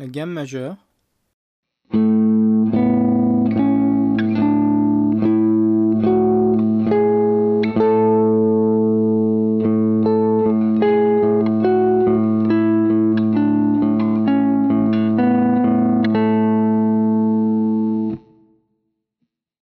la gamme majeure.